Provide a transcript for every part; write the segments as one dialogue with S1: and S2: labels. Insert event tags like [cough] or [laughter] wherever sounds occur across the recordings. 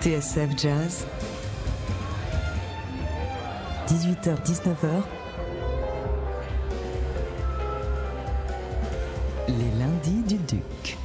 S1: TSF Jazz, 18h-19h, les lundis du Duc.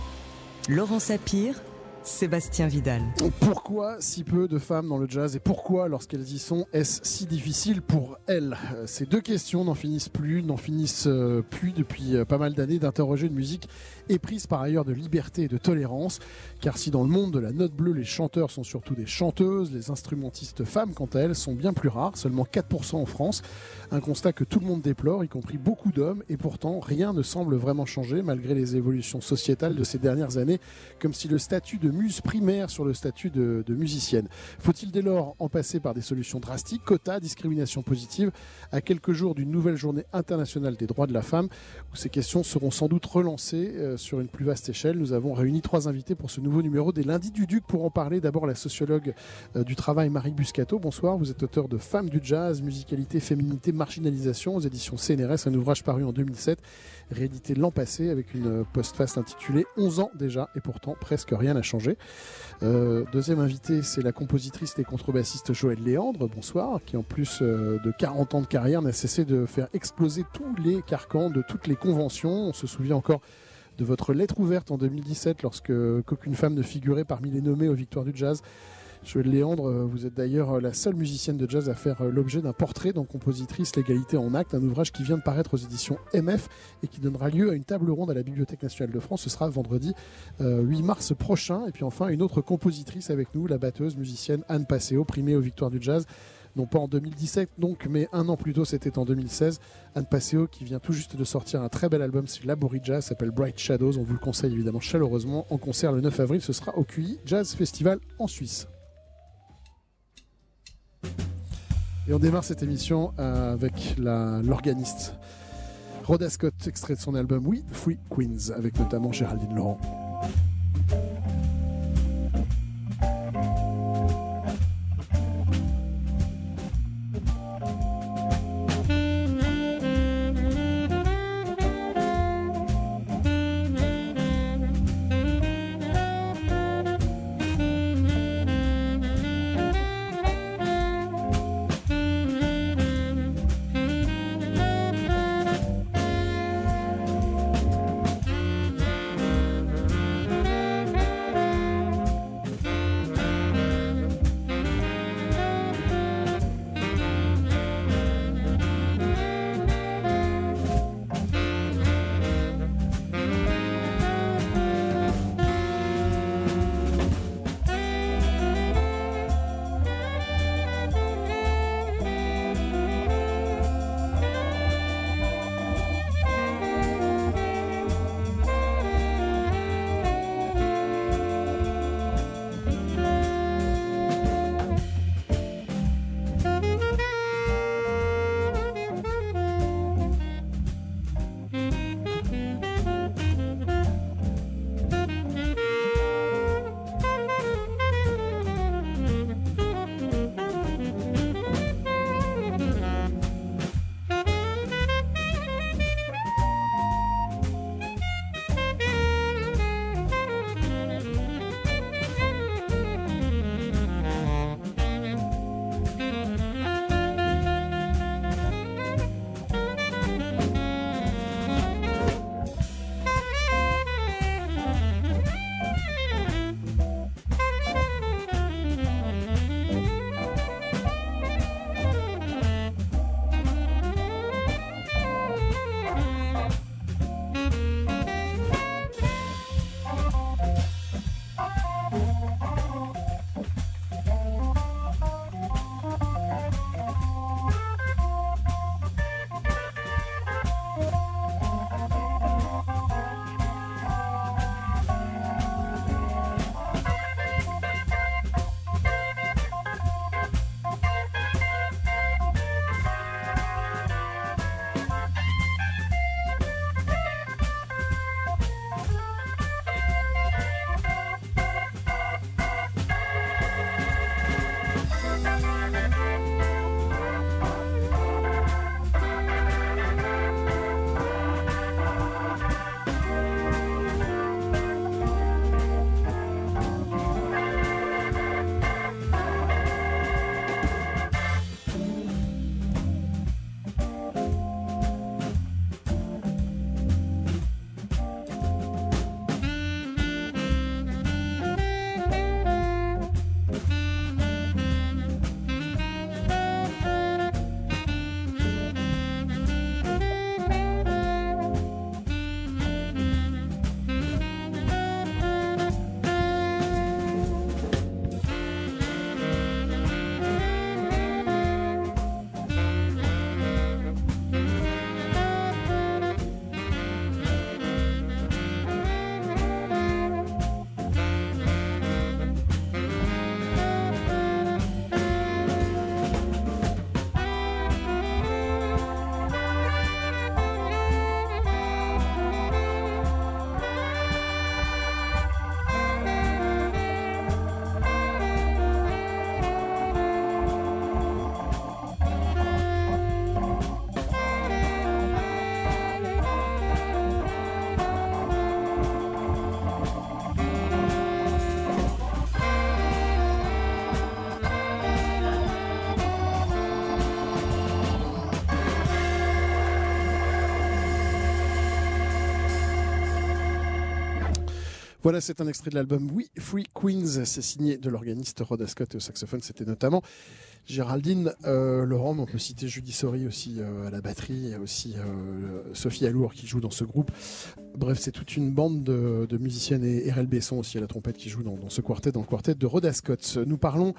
S1: Laurent Sapir, Sébastien Vidal.
S2: Pourquoi si peu de femmes dans le jazz et pourquoi, lorsqu'elles y sont, est-ce si difficile pour elles? Euh, Ces deux questions n'en finissent plus, n'en finissent euh, plus depuis euh, pas mal d'années d'interroger une musique éprise par ailleurs de liberté et de tolérance. Car si dans le monde de la note bleue, les chanteurs sont surtout des chanteuses, les instrumentistes femmes, quant à elles, sont bien plus rares, seulement 4% en France. Un constat que tout le monde déplore, y compris beaucoup d'hommes, et pourtant rien ne semble vraiment changer malgré les évolutions sociétales de ces dernières années, comme si le statut de muse primaire sur le statut de, musicienne. Faut-il dès lors en passer par des solutions drastiques, quotas, discrimination positive, à quelques jours d'une nouvelle journée internationale des droits de la femme, où ces questions seront sans doute relancées euh, sur une plus vaste échelle? Nous avons réuni trois invités pour ce nouveau numéro des lundis du Duc pour en parler. D'abord la sociologue euh, du travail Marie Buscato. Bonsoir, vous êtes auteur de Femmes du jazz, musicalité, féminité, marginalisation aux éditions CNRS, un ouvrage paru en 2007 réédité l'an passé avec une postface intitulée 11 ans déjà et pourtant presque rien n'a changé. Euh, deuxième invité, c'est la compositrice et contrebassiste Joël Léandre, bonsoir, qui en plus euh, de 40 ans de carrière n'a cessé de faire exploser tous les carcans de toutes les conventions. On se souvient encore de votre lettre ouverte en 2017 lorsque qu'aucune femme ne figurait parmi les nommés aux Victoires du Jazz. Joël Léandre, euh, vous êtes d'ailleurs euh, la seule musicienne de jazz à faire euh, l'objet d'un portrait dans Compositrice L'égalité en acte, un ouvrage qui vient de paraître aux éditions MF et qui donnera lieu à une table ronde à la Bibliothèque nationale de France. Ce sera vendredi 8 mars prochain. Et puis enfin, une autre compositrice avec nous, la batteuse musicienne Anne Passeo, primée aux Victoires du Jazz non pas en 2017 donc, mais un an plus tôt, c'était en 2016. Anne Passeo qui vient tout juste de sortir un très bel album sur Jazz, s'appelle Bright Shadows. On vous le conseille évidemment chaleureusement. En concert le 9 avril, ce sera au QI Jazz Festival en Suisse. Et on démarre cette émission euh, avec l'organiste Rhoda Scott, extrait de son album We Free Queens, avec notamment Géraldine Laurent. Voilà, c'est un extrait de l'album We Free Queens. C'est signé de l'organiste Rhoda Scott et au saxophone. C'était notamment Géraldine euh, Laurent. On peut citer Judy Sori aussi euh, à la batterie. A aussi euh, Sophie Alour qui joue dans ce groupe. Bref, c'est toute une bande de, musiciennes et RL Besson aussi à la trompette qui joue dans, ce quartet, dans le quartet de Rhoda Scott. Nous parlons.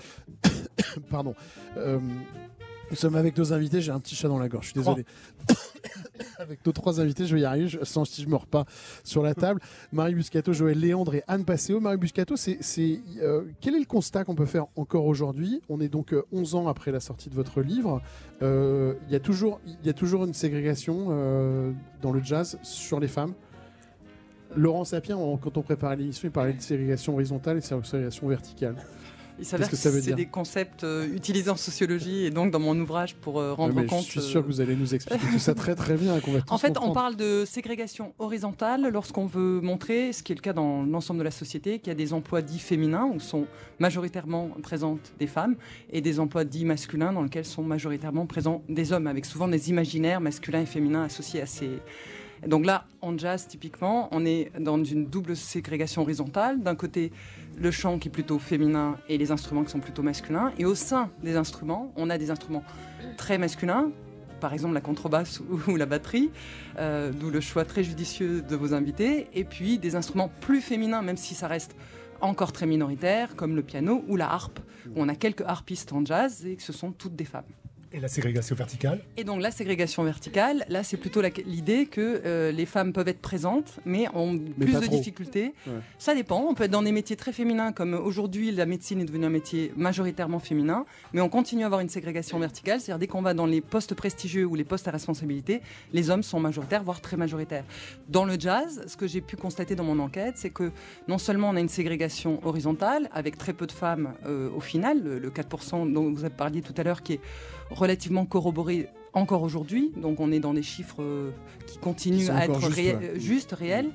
S2: [coughs] Pardon. Nous sommes avec nos invités. J'ai un petit chat dans la gorge. Je suis désolé. [coughs] avec nos trois invités, je vais y arriver, sans si je mords pas sur la table. [laughs] Marie Buscato, Joël Léandre et Anne Passeo. Marie Buscato, c'est, euh, quel est le constat qu'on peut faire encore aujourd'hui? On est donc 11 euh, ans après la sortie de votre livre. Euh, il y, a toujours, y a toujours une ségrégation dans le jazz sur les femmes. Laurent Sapien, quand on préparait l'émission, il parlait de ségrégation horizontale et de ségrégation verticale.
S3: Il s'avère que, c'est des concepts euh, utilisés en sociologie et donc dans mon ouvrage pour euh, rendre compte.
S2: Je suis sûr que vous allez nous expliquer tout ça [laughs] très très bien.
S3: en fait, on parle de ségrégation horizontale lorsqu'on veut montrer, ce qui est le cas dans l'ensemble de la société, qu'il y a des emplois dits féminins où sont majoritairement présentes des femmes et des emplois dits masculins dans lesquels sont majoritairement présents des hommes, avec souvent des imaginaires masculins et féminins associés à ces donc là, en jazz, typiquement, on est dans une double ségrégation horizontale. D'un côté, le chant qui est plutôt féminin et les instruments qui sont plutôt masculins. Et au sein des instruments, on a des instruments très masculins, par exemple la contrebasse ou, la batterie, euh, d'où le choix très judicieux de vos invités, et puis des instruments plus féminins, même si ça reste encore très minoritaire, comme le piano ou la harpe, où on a quelques harpistes en jazz et que ce sont toutes des femmes.
S4: Et la ségrégation verticale.
S3: Et donc la ségrégation verticale, là c'est plutôt l'idée que euh, les femmes peuvent être présentes, mais ont plus de difficultés. Ça dépend, on peut être dans des métiers très féminins, comme aujourd'hui la médecine est devenue un métier majoritairement féminin, mais on continue à avoir une ségrégation verticale, c'est-à-dire dès qu'on va dans les postes prestigieux ou les postes à responsabilité, les hommes sont majoritaires, voire très majoritaires. Dans le jazz, ce que j'ai pu constater dans mon enquête, c'est que non seulement on a une ségrégation horizontale, avec très peu de femmes euh, au final, le, le 4% dont vous avez parlé tout à l'heure, qui est relativement corroboré encore aujourd'hui. Donc on est dans des chiffres euh, qui continuent à être justes, réels.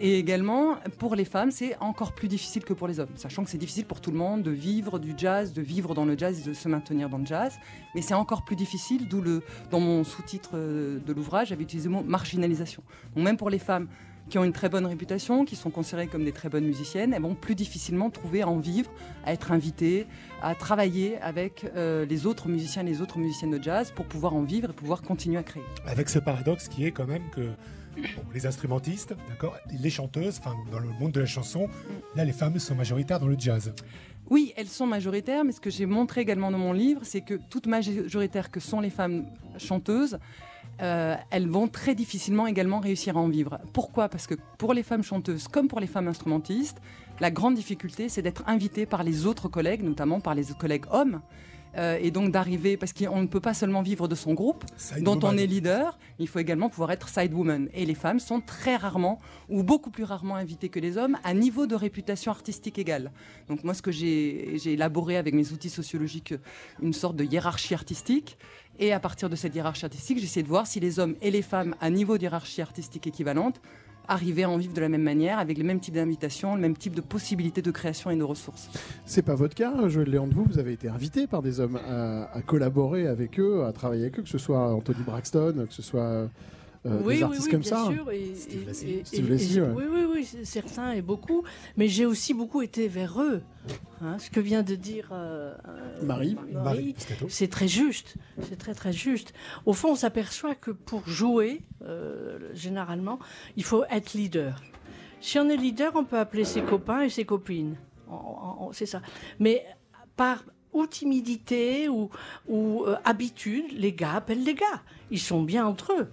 S3: Et également, pour les femmes, c'est encore plus difficile que pour les hommes, sachant que c'est difficile pour tout le monde de vivre du jazz, de vivre dans le jazz et de se maintenir dans le jazz. Mais c'est encore plus difficile, d'où le, dans mon sous-titre euh, de l'ouvrage, j'avais utilisé le mot marginalisation. Donc même pour les femmes, qui ont une très bonne réputation, qui sont considérées comme des très bonnes musiciennes, elles vont plus difficilement trouver à en vivre, à être invitées, à travailler avec euh, les autres musiciens et les autres musiciennes de jazz pour pouvoir en vivre et pouvoir continuer à créer.
S4: Avec ce paradoxe qui est quand même que les instrumentistes, d'accord, les chanteuses, enfin dans le monde de la chanson, là les femmes sont majoritaires dans le jazz.
S3: Oui, elles sont majoritaires, mais ce que j'ai montré également dans mon livre, c'est que toutes majoritaires que sont les femmes chanteuses, euh, elles vont très difficilement également réussir à en vivre. Pourquoi? Parce que pour les femmes chanteuses comme pour les femmes instrumentistes, la grande difficulté, c'est d'être invitée par les autres collègues, notamment par les collègues hommes, euh, et donc d'arriver, parce qu'on ne peut pas seulement vivre de son groupe, dont on est leader, il faut également pouvoir être side woman. Et les femmes sont très rarement, ou beaucoup plus rarement invitées que les hommes, à niveau de réputation artistique égale. Donc moi, ce que j'ai élaboré avec mes outils sociologiques, une sorte de hiérarchie artistique, et à partir de cette hiérarchie artistique, j'essaie de voir si les hommes et les femmes, à niveau de hiérarchie artistique équivalente, arriver à en vivre de la même manière, avec le même type d'invitation, le même type de possibilités de création et de ressources.
S2: C'est pas votre cas, Joël Léon de vous, vous avez été invité par des hommes à, collaborer avec eux, à travailler avec eux, que ce soit Anthony Braxton, que ce soit euh, oui, des artistes comme
S5: bien
S2: ça.
S5: Sûr, et, Oui, oui, oui, certains et beaucoup. Mais j'ai aussi beaucoup été vers eux. Hein, ce que vient de dire euh,
S2: euh, Marie, Marie
S5: c'est très juste. C'est très très juste. Au fond, on s'aperçoit que pour jouer, généralement, il faut être leader. Si on est leader, on peut appeler ses copains et ses copines. C'est ça. Mais par ou timidité ou, ou habitude, les gars appellent les gars. Ils sont bien entre eux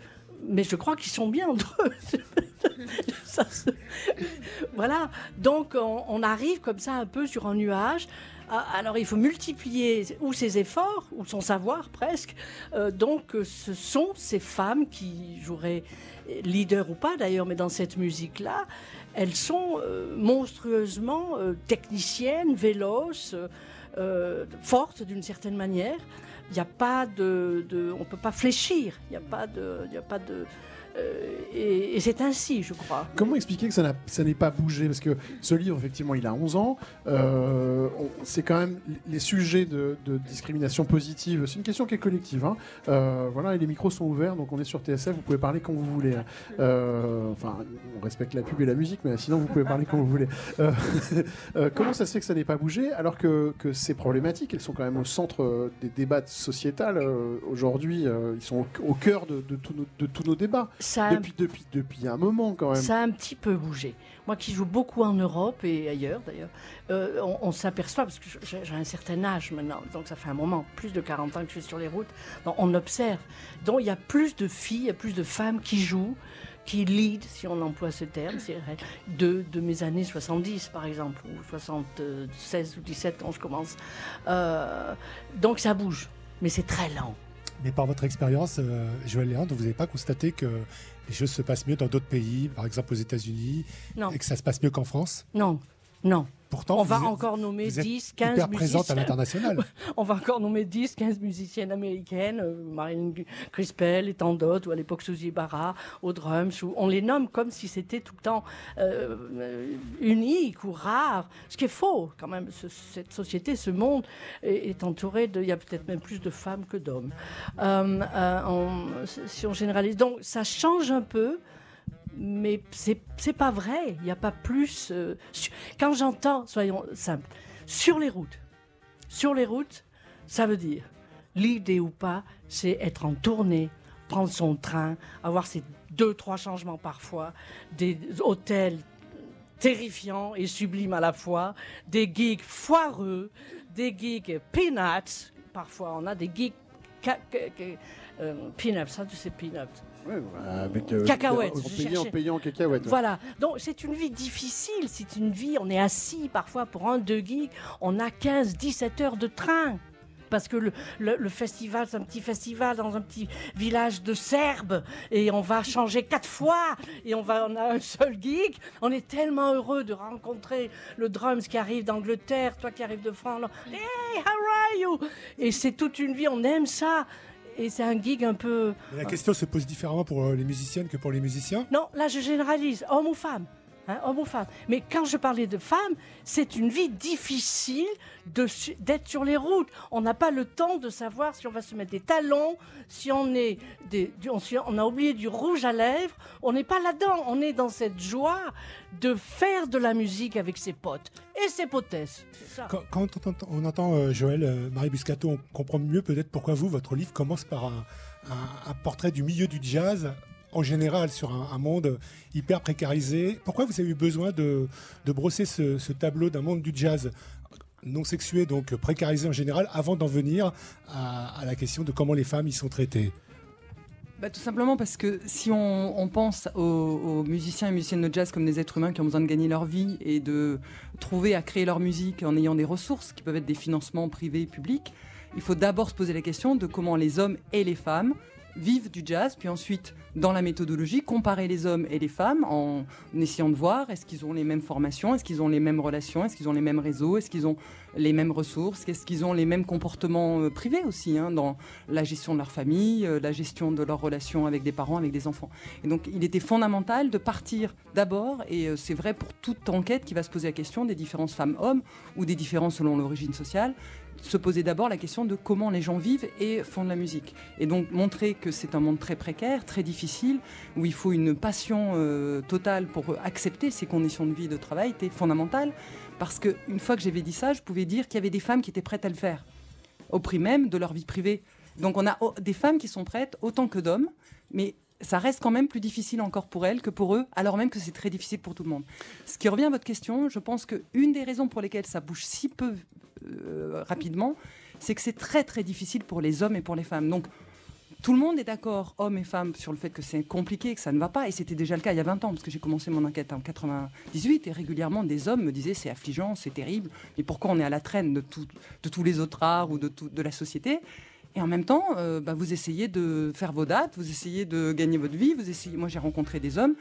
S5: mais je crois qu'ils sont bien [laughs] entre eux. [laughs] Voilà, donc on, arrive comme ça un peu sur un nuage. Ah, alors il faut multiplier ou ses efforts, ou son savoir presque. Euh, donc ce sont ces femmes qui joueraient leader ou pas d'ailleurs, mais dans cette musique-là, elles sont euh, monstrueusement euh, techniciennes, véloces, fortes d'une certaine manière il n'y a pas de, on peut pas fléchir. Il n'y a pas de, a pas de, Euh, et, c'est ainsi, je crois.
S2: Comment expliquer que ça n'est pas bougé? Parce que ce livre, effectivement, il a 11 ans. Euh, c'est quand même les sujets de, discrimination positive. C'est une question qui est collective. Hein. Euh, voilà, et les micros sont ouverts, donc on est sur TSF. Vous pouvez parler quand vous voulez. Hein. enfin, on respecte la pub et la musique, mais sinon vous pouvez parler quand vous voulez. [laughs] comment ça se fait que ça n'est pas bougé alors que, ces problématiques, elles sont quand même au centre des débats sociétals aujourd'hui. ils sont au, cœur de, de tous nos débats depuis, depuis, depuis un moment quand même.
S5: Ça a un petit peu bougé. Moi qui joue beaucoup en Europe et ailleurs d'ailleurs, euh, on, s'aperçoit, parce que j'ai un certain âge maintenant, donc ça fait un moment, plus de 40 ans que je suis sur les routes, donc on observe. Donc il y a plus de filles, il y a plus de femmes qui jouent, qui lead, si on emploie ce terme, de, de mes années 70 par exemple, ou 76 ou 17 quand je commence. Euh, donc ça bouge, mais c'est très lent.
S4: Mais par votre expérience, euh, Joël Léandre, vous n'avez pas constaté que les choses se passent mieux dans d'autres pays, par exemple aux États-Unis, et que ça se passe mieux qu'en France?
S5: Non, non.
S4: Pourtant, [laughs]
S5: on va encore nommer 10, 15 hyper
S4: présente à l'international.
S5: on va encore nommer 10, 15 musiciennes américaines, euh, Marilyn Crispell et tant d'autres, ou à l'époque Suzy Barra, aux drums, où on les nomme comme si c'était tout le temps euh, unique ou rare, ce qui est faux quand même. cette société, ce monde est, entouré de, il y a peut-être même plus de femmes que d'hommes. Euh, euh si on généralise, donc ça change un peu mais c'est pas vrai. Il n'y a pas plus. Euh, quand j'entends, soyons simples, sur les routes, sur les routes, ça veut dire l'idée ou pas, c'est être en tournée, prendre son train, avoir ces deux trois changements parfois, des hôtels terrifiants et sublimes à la fois, des gigs foireux, des gigs peanuts. Parfois, on a des gigs euh, peanuts. Ça, tu sais peanuts
S2: avec euh, cacahuètes. En, payant, en cacahuètes.
S5: Voilà. Donc c'est une vie difficile. C'est une vie. On est assis parfois pour un, deux geeks. On a 15, 17 heures de train. Parce que le, le, festival, c'est un petit festival dans un petit village de Serbes. Et on va changer quatre fois. Et on, va, on a un seul geek. On est tellement heureux de rencontrer le drums qui arrive d'Angleterre, toi qui arrives de France. Hey, how are you? Et c'est toute une vie. On aime ça et c'est un gig un peu.
S4: la question se pose différemment pour euh, les musiciennes que pour les musiciens?
S5: Non, là je généralise, homme ou femme? Hein, ou femme. Mais quand je parlais de femme, c'est une vie difficile d'être sur les routes. On n'a pas le temps de savoir si on va se mettre des talons, si on, est on a oublié du rouge à lèvres. On n'est pas là-dedans. On est dans cette joie de faire de la musique avec ses potes et ses potesses.
S4: Quand, on entend, euh, Joël, euh, Marie Buscato, on comprend mieux peut-être pourquoi vous, votre livre commence par un portrait du milieu du jazz en général sur un, monde hyper précarisé. Pourquoi vous avez eu besoin de, brosser ce, tableau d'un monde du jazz non sexué, donc précarisé en général, avant d'en venir à, la question de comment les femmes y sont traitées?
S3: Bah, tout simplement parce que si on, pense aux, musiciens et musiciennes de jazz comme des êtres humains qui ont besoin de gagner leur vie et de trouver à créer leur musique en ayant des ressources qui peuvent être des financements privés et publics, il faut d'abord se poser la question de comment les hommes et les femmes vivent du jazz, puis ensuite dans la méthodologie, comparer les hommes et les femmes en essayant de voir est-ce qu'ils ont les mêmes formations, est-ce qu'ils ont les mêmes relations, est-ce qu'ils ont les mêmes réseaux, est-ce qu'ils ont les mêmes ressources, est-ce qu'ils ont les mêmes comportements euh, privés aussi hein, dans la gestion de leur famille, euh, la gestion de leurs relations avec des parents, avec des enfants. Et donc il était fondamental de partir d'abord, et euh, c'est vrai pour toute enquête qui va se poser la question des différences femmes-hommes ou des différences selon l'origine sociale, se poser d'abord la question de comment les gens vivent et font de la musique. Et donc montrer que c'est un monde très précaire, très difficile, où il faut une passion euh, totale pour accepter ces conditions de vie et de travail était fondamental. Parce qu'une fois que j'avais dit ça, je pouvais dire qu'il y avait des femmes qui étaient prêtes à le faire, au prix même de leur vie privée. Donc on a des femmes qui sont prêtes autant que d'hommes, mais ça reste quand même plus difficile encore pour elles que pour eux, alors même que c'est très difficile pour tout le monde. Ce qui revient à votre question, je pense qu'une des raisons pour lesquelles ça bouge si peu euh, rapidement, c'est que c'est très très difficile pour les hommes et pour les femmes. Donc tout le monde est d'accord, hommes et femmes, sur le fait que c'est compliqué, que ça ne va pas. Et c'était déjà le cas il y a 20 ans, parce que j'ai commencé mon enquête en 98, et régulièrement des hommes me disaient c'est affligeant, c'est terrible, mais pourquoi on est à la traîne de, tous les autres arts ou de, la société? Et en même temps, euh, bah, vous essayez de faire vos dates, vous essayez de gagner votre vie. Vous essayez... Moi, j'ai rencontré des hommes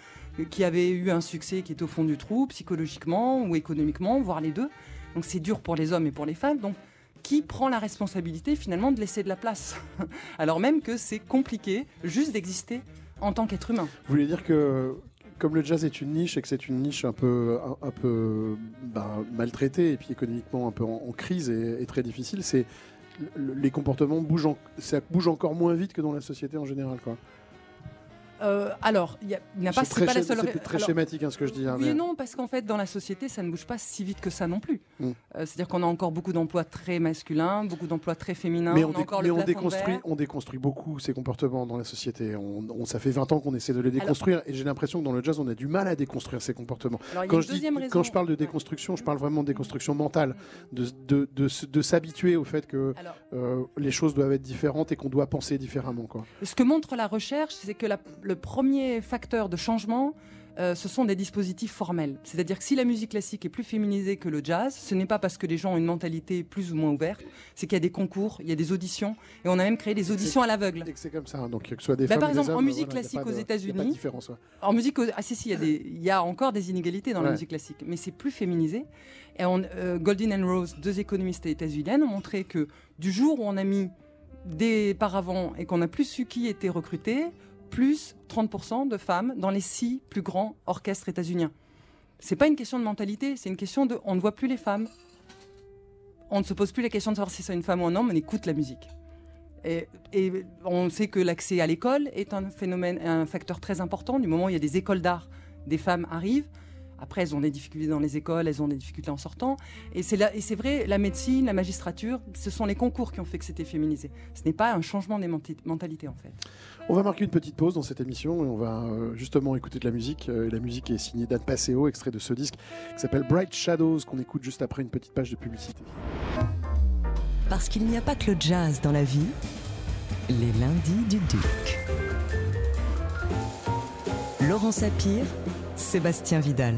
S3: qui avaient eu un succès qui était au fond du trou, psychologiquement ou économiquement, voire les deux. Donc c'est dur pour les hommes et pour les femmes. Donc qui prend la responsabilité finalement de laisser de la place [laughs] Alors même que c'est compliqué juste d'exister en tant qu'être humain.
S2: Vous voulez dire que comme le jazz est une niche et que c'est une niche un peu, un, peu ben, maltraitée et puis économiquement un peu en, crise et, très difficile, c'est les comportements bougent, ça bouge encore moins vite que dans la société en général.
S3: Euh, alors, il n'y a, pas,
S2: c'est
S3: pas
S2: la seule. C'est très schématique hein, ce que je dis. Hein,
S3: oui et non, parce qu'en fait, dans la société, ça ne bouge pas si vite que ça non plus. Mm. Euh, c'est-à-dire qu'on a encore beaucoup d'emplois très masculins, beaucoup d'emplois très féminins.
S2: Mais
S3: on,
S2: encore on déconstruit, on déconstruit beaucoup ces comportements dans la société. On, ça fait 20 ans qu'on essaie de les déconstruire, et j'ai l'impression que dans le jazz, on a du mal à déconstruire ces comportements. quand, je dis, quand je parle de déconstruction, je parle vraiment de déconstruction mentale, de, de, de, s'habituer au fait que euh, les choses doivent être différentes et qu'on doit penser différemment. Quoi.
S3: Ce que montre la recherche, c'est que le premier facteurs de changement, euh, ce sont des dispositifs formels. C'est-à-dire que si la musique classique est plus féminisée que le jazz, ce n'est pas parce que les gens ont une mentalité plus ou moins ouverte, c'est qu'il y a des concours, il y a des auditions, et on a même créé des auditions à l'aveugle.
S2: C'est comme ça, hein. donc que ce soit des
S3: bah,
S2: femmes
S3: Par exemple,
S2: en
S3: musique classique aux États-Unis, en musique, ah si si, [laughs] il y, a encore des inégalités dans la musique classique, mais c'est plus féminisé. Et on, euh, Goldin and Rose, deux économistes états-uniennes, ont montré que du jour où on a mis des paravents et qu'on a plus su qui était recruté, plus 30% de femmes dans les six plus grands orchestres états-uniens. C'est pas une question de mentalité, c'est une question de on ne voit plus les femmes. On ne se pose plus la question de savoir si c'est une femme ou un homme, on écoute la musique. Et, et on sait que l'accès à l'école est un phénomène, un facteur très important. Du moment où il y a des écoles d'art, des femmes arrivent. Après, elles ont des difficultés dans les écoles, elles ont des difficultés en sortant. Et c'est vrai, la médecine, la magistrature, ce sont les concours qui ont fait que c'était féminisé. Ce n'est pas un changement des mentalités, en fait.
S2: On va marquer une petite pause dans cette émission et on va euh, justement écouter de la musique. Euh, et la musique est signée d'Anne Passeo, extrait de ce disque qui s'appelle Bright Shadows, qu'on écoute juste après une petite page de publicité.
S1: Parce qu'il n'y a pas que le jazz dans la vie, les lundis du Duc. Laurent Sapir, Sébastien Vidal.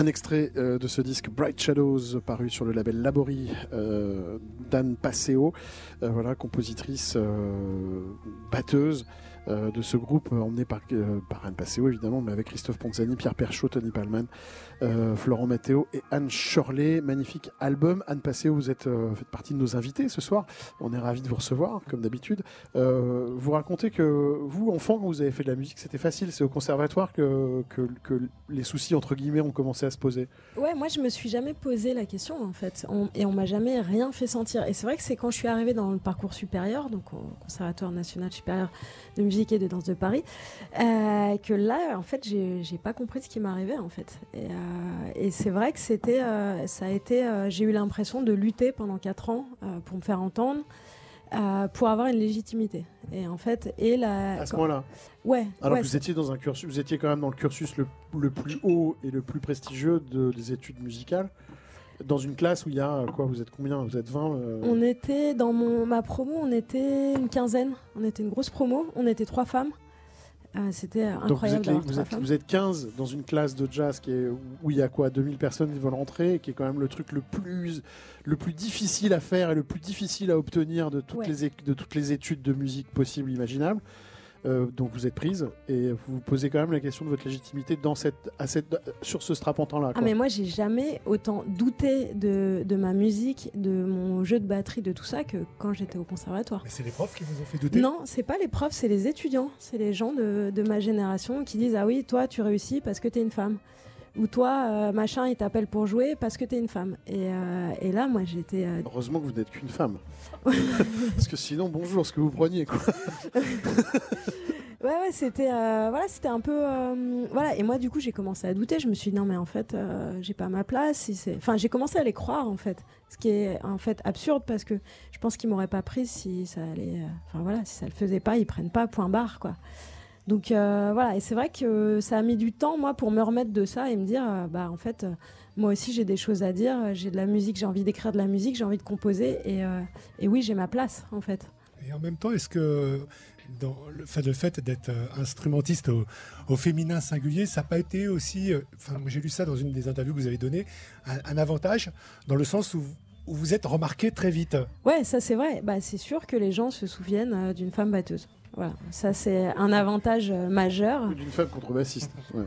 S2: Un extrait euh, de ce disque Bright Shadows paru sur le label Labori euh, d'Anne Passeo, euh, voilà, compositrice batteuse. De ce groupe emmené par, par Anne Passeo évidemment, mais avec Christophe Ponzani, Pierre Perchaud, Tony Palman, Florent Matteo et Anne Shirley. Magnifique album. Anne Passeo, vous êtes, faites partie de nos invités ce soir. On est ravis de vous recevoir, comme d'habitude. vous racontez que vous, enfant, quand vous avez fait de la musique, c'était facile. C'est au conservatoire que, que, les soucis, entre guillemets, ont commencé à se poser.
S6: Ouais, moi, je me suis jamais posé la question, en fait. et on m'a jamais rien fait sentir. Et c'est vrai que c'est quand je suis arrivée dans le parcours supérieur, donc au Conservatoire national supérieur de musique et de danse de Paris, euh, que là, en fait, j'ai pas compris ce qui m'arrivait, en fait. Euh, c'est vrai que c'était, euh, ça a été, j'ai eu l'impression de lutter pendant quatre ans pour me faire entendre. pour avoir une légitimité. Et en fait, et la.
S2: À ce moment-là.
S6: Ouais.
S2: Alors
S6: que
S2: vous étiez dans un cursus, vous étiez quand même dans le cursus le, le plus haut et le plus prestigieux de, des études musicales dans une classe où il y a quoi Vous êtes combien? Vous êtes 20 euh
S6: On était dans mon, ma promo, on était une quinzaine. On était une grosse promo. On était trois femmes. Euh, c'était incroyable.
S2: Donc vous, êtes, vous, êtes, 15 dans une classe de jazz qui est, où il y a quoi 2000 personnes qui veulent rentrer, qui est quand même le truc le plus, le plus difficile à faire et le plus difficile à obtenir de toutes, les, de toutes les études de musique possibles, imaginables. Euh, donc vous êtes prise et vous vous posez quand même la question de votre légitimité dans cette, à cette, sur ce strapontin-là.
S6: Ah mais moi j'ai jamais autant douté de, de, ma musique, de mon jeu de batterie, de tout ça que quand j'étais au conservatoire.
S4: Mais c'est les profs qui vous ont fait douter?
S6: Non, c'est pas les profs, c'est les étudiants, c'est les gens de, de, ma génération qui disent ah oui toi tu réussis parce que tu es une femme ou toi, euh, machin, il t'appelle pour jouer parce que t'es une femme. Et, euh, et là, moi, j'étais.
S2: Heureusement que vous n'êtes qu'une femme. [laughs] Parce que sinon, bonjour, ce que vous preniez, quoi. [laughs]
S6: Ouais, ouais, c'était euh, voilà, c'était un peu euh, voilà. Et moi, du coup, j'ai commencé à douter. Je me suis dit non, mais en fait, euh, j'ai pas ma place. Enfin, j'ai commencé à les croire en fait, ce qui est en fait absurde parce que je pense qu'ils m'auraient pas pris si ça allait. Enfin voilà, si ça le faisait pas, ils prennent pas point barre quoi. Donc voilà. Et c'est vrai que ça a mis du temps moi pour me remettre de ça et me dire bah en fait, moi aussi j'ai des choses à dire. J'ai de la musique, j'ai envie d'écrire de la musique, j'ai envie de composer et, et oui, j'ai ma place en fait.
S4: Et en même temps, est-ce que dans le fait, le fait d'être euh, instrumentiste au, féminin singulier, ça n'a pas été aussi, euh, enfin, j'ai lu ça dans une des interviews que vous avez données, un, avantage dans le sens où, vous êtes remarqué très vite?
S6: Ouais, ça c'est vrai. Bah, c'est sûr que les gens se souviennent euh, d'une femme batteuse. Voilà, ça c'est un avantage majeur.
S2: D'une femme contrebassiste. [laughs] Ouais.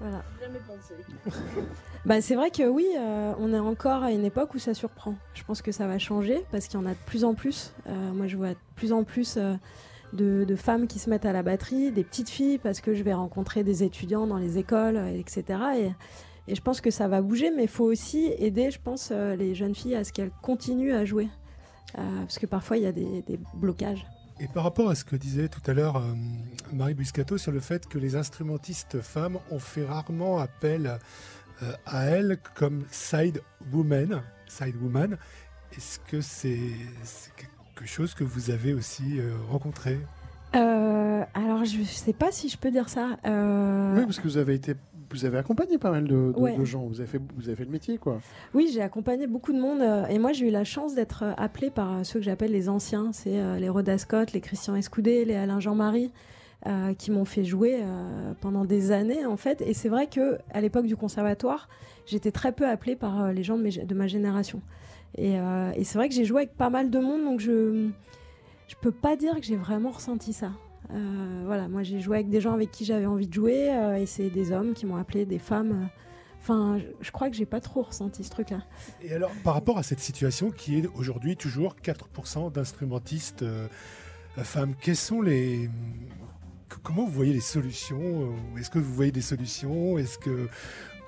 S6: Voilà. Jamais pensé. [laughs] bah, c'est vrai que oui, on est encore à une époque où ça surprend. Je pense que ça va changer parce qu'il y en a de plus en plus. moi, je vois de plus en plus de, femmes qui se mettent à la batterie, des petites filles, parce que je vais rencontrer des étudiants dans les écoles, etc. Et, je pense que ça va bouger, mais il faut aussi aider, je pense, euh, les jeunes filles à ce qu'elles continuent à jouer. Euh, parce que parfois, il y a des, blocages.
S4: Et par rapport à ce que disait tout à l'heure euh, Marie Buscato sur le fait que les instrumentistes femmes ont fait rarement appel à elles comme side woman, side woman, est-ce que c'est chose que vous avez aussi euh, rencontré?
S6: Euh, Alors, je ne sais pas si je peux dire ça. Euh,
S2: oui, parce que vous avez été vous avez accompagné pas mal de, gens, vous avez, fait, vous avez fait le métier quoi.
S6: Oui, j'ai accompagné beaucoup de monde et moi j'ai eu la chance d'être appelée par ceux que j'appelle les anciens, c'est les Roda Scott, les Christian Escoudé, les Alain Jean-Marie, qui m'ont fait jouer pendant des années en fait. Et c'est vrai que à l'époque du conservatoire, j'étais très peu appelée par les gens de ma génération. Euh, et, c'est vrai que j'ai joué avec pas mal de monde, donc je je peux pas dire que j'ai vraiment ressenti ça. Euh, voilà, moi j'ai joué avec des gens avec qui j'avais envie de jouer, euh, et c'est des hommes qui m'ont appelé, des femmes. Enfin, je, crois que j'ai pas trop ressenti ce truc-là.
S4: Et alors, par rapport à cette situation qui est aujourd'hui toujours 4% d'instrumentistes femmes, quelles sont les comment vous voyez les solutions Est-ce que vous voyez des solutions Est-ce que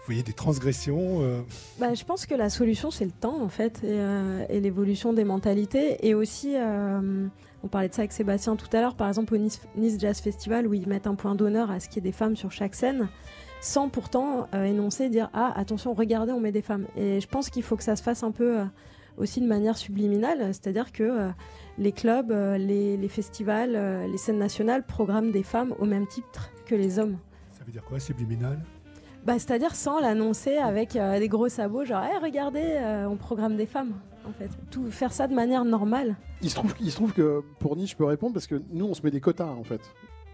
S4: vous voyez des transgressions euh?
S6: Bah, Je pense que la solution, c'est le temps, en fait, et, euh, l'évolution des mentalités. Et aussi, euh, on parlait de ça avec Sébastien tout à l'heure, par exemple, au nice, Jazz Festival, où ils mettent un point d'honneur à ce qu'il y ait des femmes sur chaque scène, sans pourtant énoncer, dire Ah, attention, regardez, on met des femmes. Et je pense qu'il faut que ça se fasse un peu aussi de manière subliminale, c'est-à-dire que les clubs, les, les, festivals, les scènes nationales programment des femmes au même titre que les hommes.
S4: Ça veut dire quoi, subliminal?
S6: Bah, C'est-à-dire sans l'annoncer avec euh, des gros sabots, genre regardez, euh, on programme des femmes. En fait, tout faire ça de manière normale.
S2: Il se trouve, il se trouve que pour Niche, je peux répondre parce que nous, on se met des quotas en fait.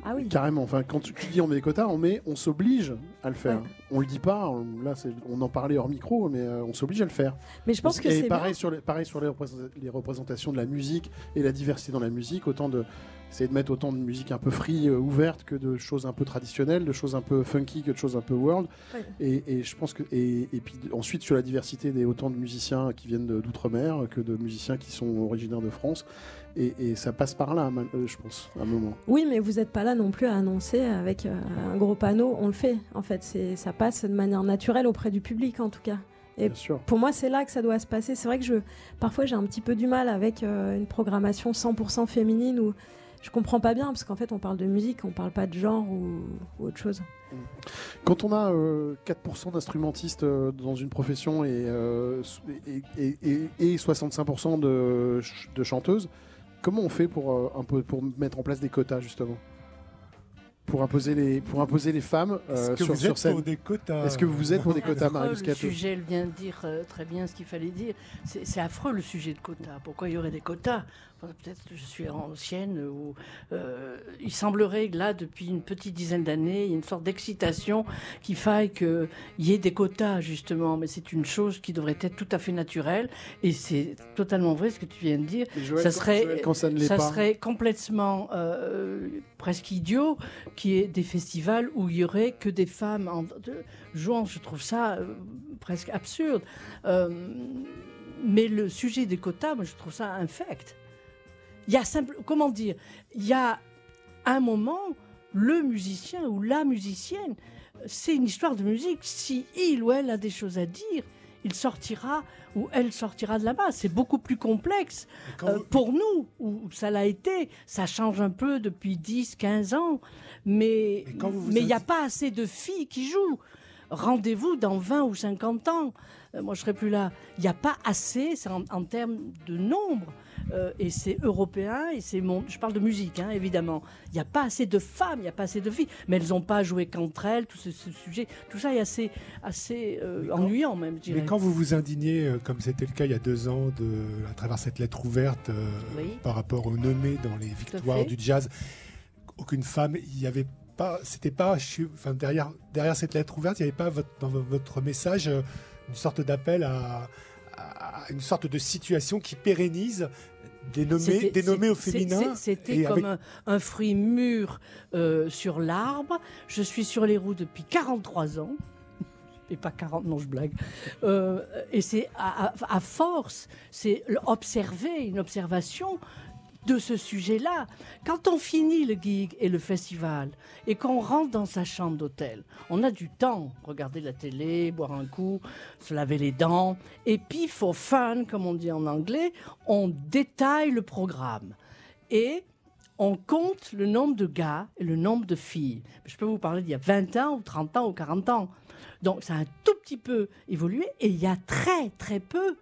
S6: Ah oui.
S2: Carrément. Enfin, quand tu, dis on met des quotas, on met, on s'oblige à le faire. On le dit pas. On, là, on en parlait hors micro, mais on s'oblige à le faire.
S6: Mais je pense que c'est
S2: pareil sur les, pareil sur les, représentations de la musique et la diversité dans la musique. Autant de c'est de mettre autant de musique un peu free, euh, ouverte, que de choses un peu traditionnelles, de choses un peu funky, que de choses un peu world. Et, je pense que et, puis ensuite sur la diversité des autant de musiciens qui viennent d'outre-mer que de musiciens qui sont originaires de France. Et, ça passe par là, euh, je pense, à un moment.
S6: Oui, mais vous n'êtes pas là non plus à annoncer avec euh, un gros panneau. On le fait, en fait. Ça passe de manière naturelle auprès du public, en tout cas. Et pour moi, c'est là que ça doit se passer. C'est vrai que je, parfois, j'ai un petit peu du mal avec une programmation 100% féminine où je comprends pas bien parce qu'en fait on parle de musique, on parle pas de genre ou, autre chose.
S2: Quand on a 4% euh, d'instrumentistes euh, dans une profession et, euh, et, 65% de, de, chanteuses, comment on fait peu, pour mettre en place des quotas justement? Pour imposer les, pour imposer les femmes
S4: euh, sur,
S2: sur scène.
S4: des quotas
S2: Est-ce que vous êtes pour des quotas, Marie Le
S5: sujet, elle vient de dire très bien ce qu'il fallait dire. C'est affreux le sujet de quotas. Pourquoi il y aurait des quotas? Peut-être que je suis ancienne ou euh, il semblerait que là, depuis une petite dizaine d'années, il y a une sorte d'excitation qu'il faille qu'il y ait des quotas justement. Mais c'est une chose qui devrait être tout à fait naturelle et c'est totalement vrai ce que tu viens de dire.
S2: ça serait, quand ça, ne
S5: ça
S2: pas.
S5: serait complètement euh, presque idiot qu'il y ait des festivals où il y aurait que des femmes en, jouant. Je trouve ça euh, presque absurde. mais le sujet des quotas, moi, je trouve ça infect. Il y a simple, comment dire, il y a un moment, le musicien ou la musicienne, c'est une histoire de musique. Si il ou elle a des choses à dire, il sortira ou elle sortira de là-bas. C'est beaucoup plus complexe euh, pour nous, où ça l'a été. Ça change un peu depuis 10, 15 ans, mais il n'y a pas assez de filles qui jouent. Rendez-vous dans 20 ou 50 ans. Euh, moi, je serai plus là. Il n'y a pas assez, en, en termes de nombre. Euh, et c'est européen, et c'est mon... Je parle de musique, hein, évidemment. Il n'y a pas assez de femmes, il n'y a pas assez de filles, mais elles n'ont pas joué qu'entre elles, tout ce, sujet. Tout ça est assez, assez euh, ennuyant, même, je dirais.
S4: Mais quand vous vous indignez, euh, comme c'était le cas il y a deux ans, de, à travers cette lettre ouverte par rapport aux nommés dans les victoires du jazz, aucune femme, il n'y avait pas, c'était pas, enfin, derrière, derrière cette lettre ouverte, il n'y avait pas votre, dans votre message une sorte d'appel à, à, une sorte de situation qui pérennise dénommé, au féminin.
S5: C'était comme un, fruit mûr euh, sur l'arbre. Je suis sur les roues depuis 43 ans. Et pas 40, non, je blague. Euh, et c'est à, à, force, c'est observer, une observation de ce sujet-là. Quand on finit le gig et le festival et qu'on rentre dans sa chambre d'hôtel, on a du temps, regarder la télé, boire un coup, se laver les dents, et puis for fun, comme on dit en anglais, on détaille le programme et on compte le nombre de gars et le nombre de filles. Je peux vous parler d'il y a 20 ans ou 30 ans ou 40 ans. Donc ça a un tout petit peu évolué et il y a très très peu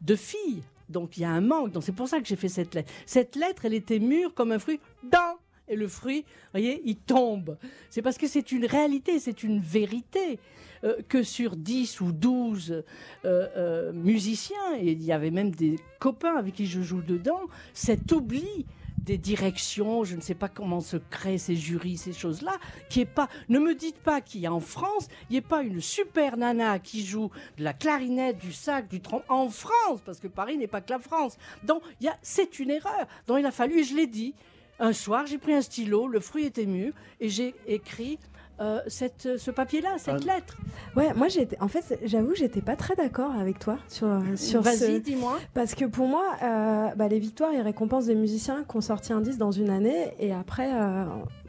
S5: de filles. Donc il y a un manque. Donc c'est pour ça que j'ai fait cette lettre. Cette lettre, elle était mûre comme un fruit. Dans et le fruit, voyez, il tombe. C'est parce que c'est une réalité, c'est une vérité. Euh, que sur 10 ou 12 euh, euh, musiciens, et il y avait même des copains avec qui je joue dedans, cet oubli des directions, je ne sais pas comment se créent ces jurys, ces choses-là, qui est pas. Ne me dites pas qu'il y a en France, il n'y a pas une super nana qui joue de la clarinette, du sac, du tronc en France, parce que Paris n'est pas que la France. Donc, c'est une erreur. Donc, il a fallu, et je l'ai dit, un soir, j'ai pris un stylo, le fruit était mûr, et j'ai écrit euh, cette, ce papier-là, cette ah. lettre.
S6: Ouais, moi j'étais, en fait, j'avoue, j'étais pas très d'accord avec toi sur sur
S5: Vas-y, dis-moi.
S6: Parce que pour moi, euh, bah, les victoires et récompenses des musiciens qui ont sorti un disque dans une année, et après, euh,